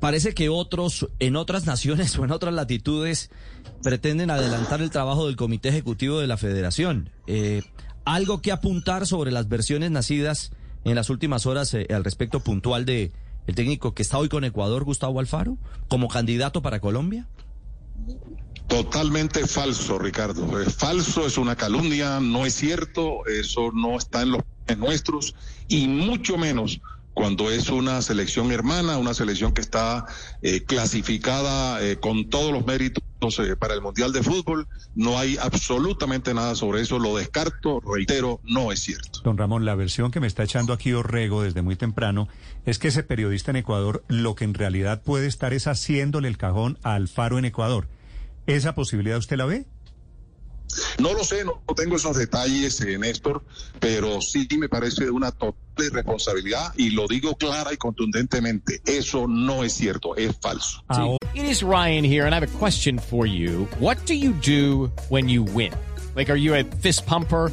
Parece que otros, en otras naciones o en otras latitudes, pretenden adelantar el trabajo del Comité Ejecutivo de la Federación. Eh, algo que apuntar sobre las versiones nacidas en las últimas horas eh, al respecto puntual de el técnico que está hoy con Ecuador, Gustavo Alfaro, como candidato para Colombia. Totalmente falso, Ricardo. Es falso, es una calumnia, no es cierto, eso no está en los nuestros y mucho menos cuando es una selección hermana, una selección que está eh, clasificada eh, con todos los méritos eh, para el Mundial de Fútbol. No hay absolutamente nada sobre eso, lo descarto, reitero, no es cierto. Don Ramón, la versión que me está echando aquí Orrego desde muy temprano es que ese periodista en Ecuador lo que en realidad puede estar es haciéndole el cajón a Alfaro en Ecuador. ¿Esa posibilidad usted la ve? No lo sé, no tengo esos detalles, eh, Néstor, pero sí me parece una total irresponsabilidad y lo digo clara y contundentemente. Eso no es cierto, es falso. It is Ryan here, and I have a question for you. What do you do when you win? Like, are you a fist pumper?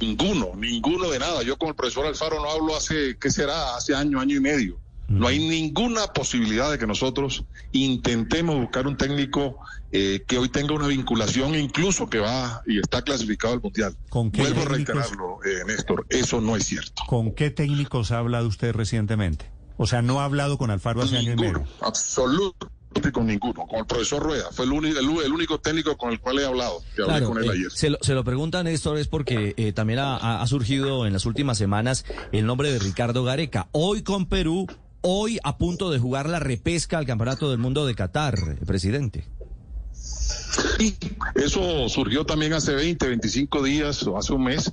Ninguno, ninguno de nada. Yo con el profesor Alfaro no hablo hace, ¿qué será? Hace año, año y medio. No hay ninguna posibilidad de que nosotros intentemos buscar un técnico eh, que hoy tenga una vinculación, incluso que va y está clasificado al Mundial. ¿Con qué Vuelvo a reiterarlo, eh, Néstor, eso no es cierto. ¿Con qué técnicos ha hablado usted recientemente? O sea, no ha hablado con Alfaro hace año y medio. absoluto con ninguno. Con el profesor Rueda, fue el, único, el, el único técnico con el cual he hablado, que hablé Claro, con él eh, ayer. se, lo, se lo pregunta Néstor es porque eh, también ha, ha- surgido en las últimas semanas el nombre de Ricardo Gareca. Hoy con Perú, hoy a punto de jugar la repesca al Campeonato del Mundo de Qatar, eh, presidente. Y eso surgió también hace 20, 25 días o hace un mes.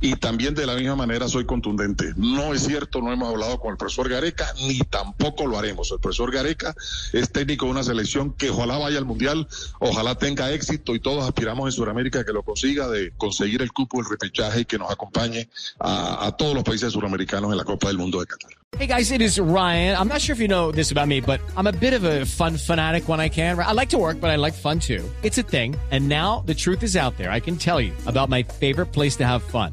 Y también de la misma manera soy contundente. No es cierto, no hemos hablado con el profesor Gareca, ni tampoco lo haremos. El profesor Gareca es técnico de una selección que ojalá vaya al Mundial, ojalá tenga éxito y todos aspiramos en Sudamérica que lo consiga, de conseguir el cupo, el repechaje y que nos acompañe a, a todos los países suramericanos en la Copa del Mundo de Qatar. Hey guys, it is Ryan. I'm not sure if you know this about me, but I'm a bit of a fun fanatic when I can. I like to work, but I like fun too. It's a thing. And now the truth is out there. I can tell you about my favorite place to have fun.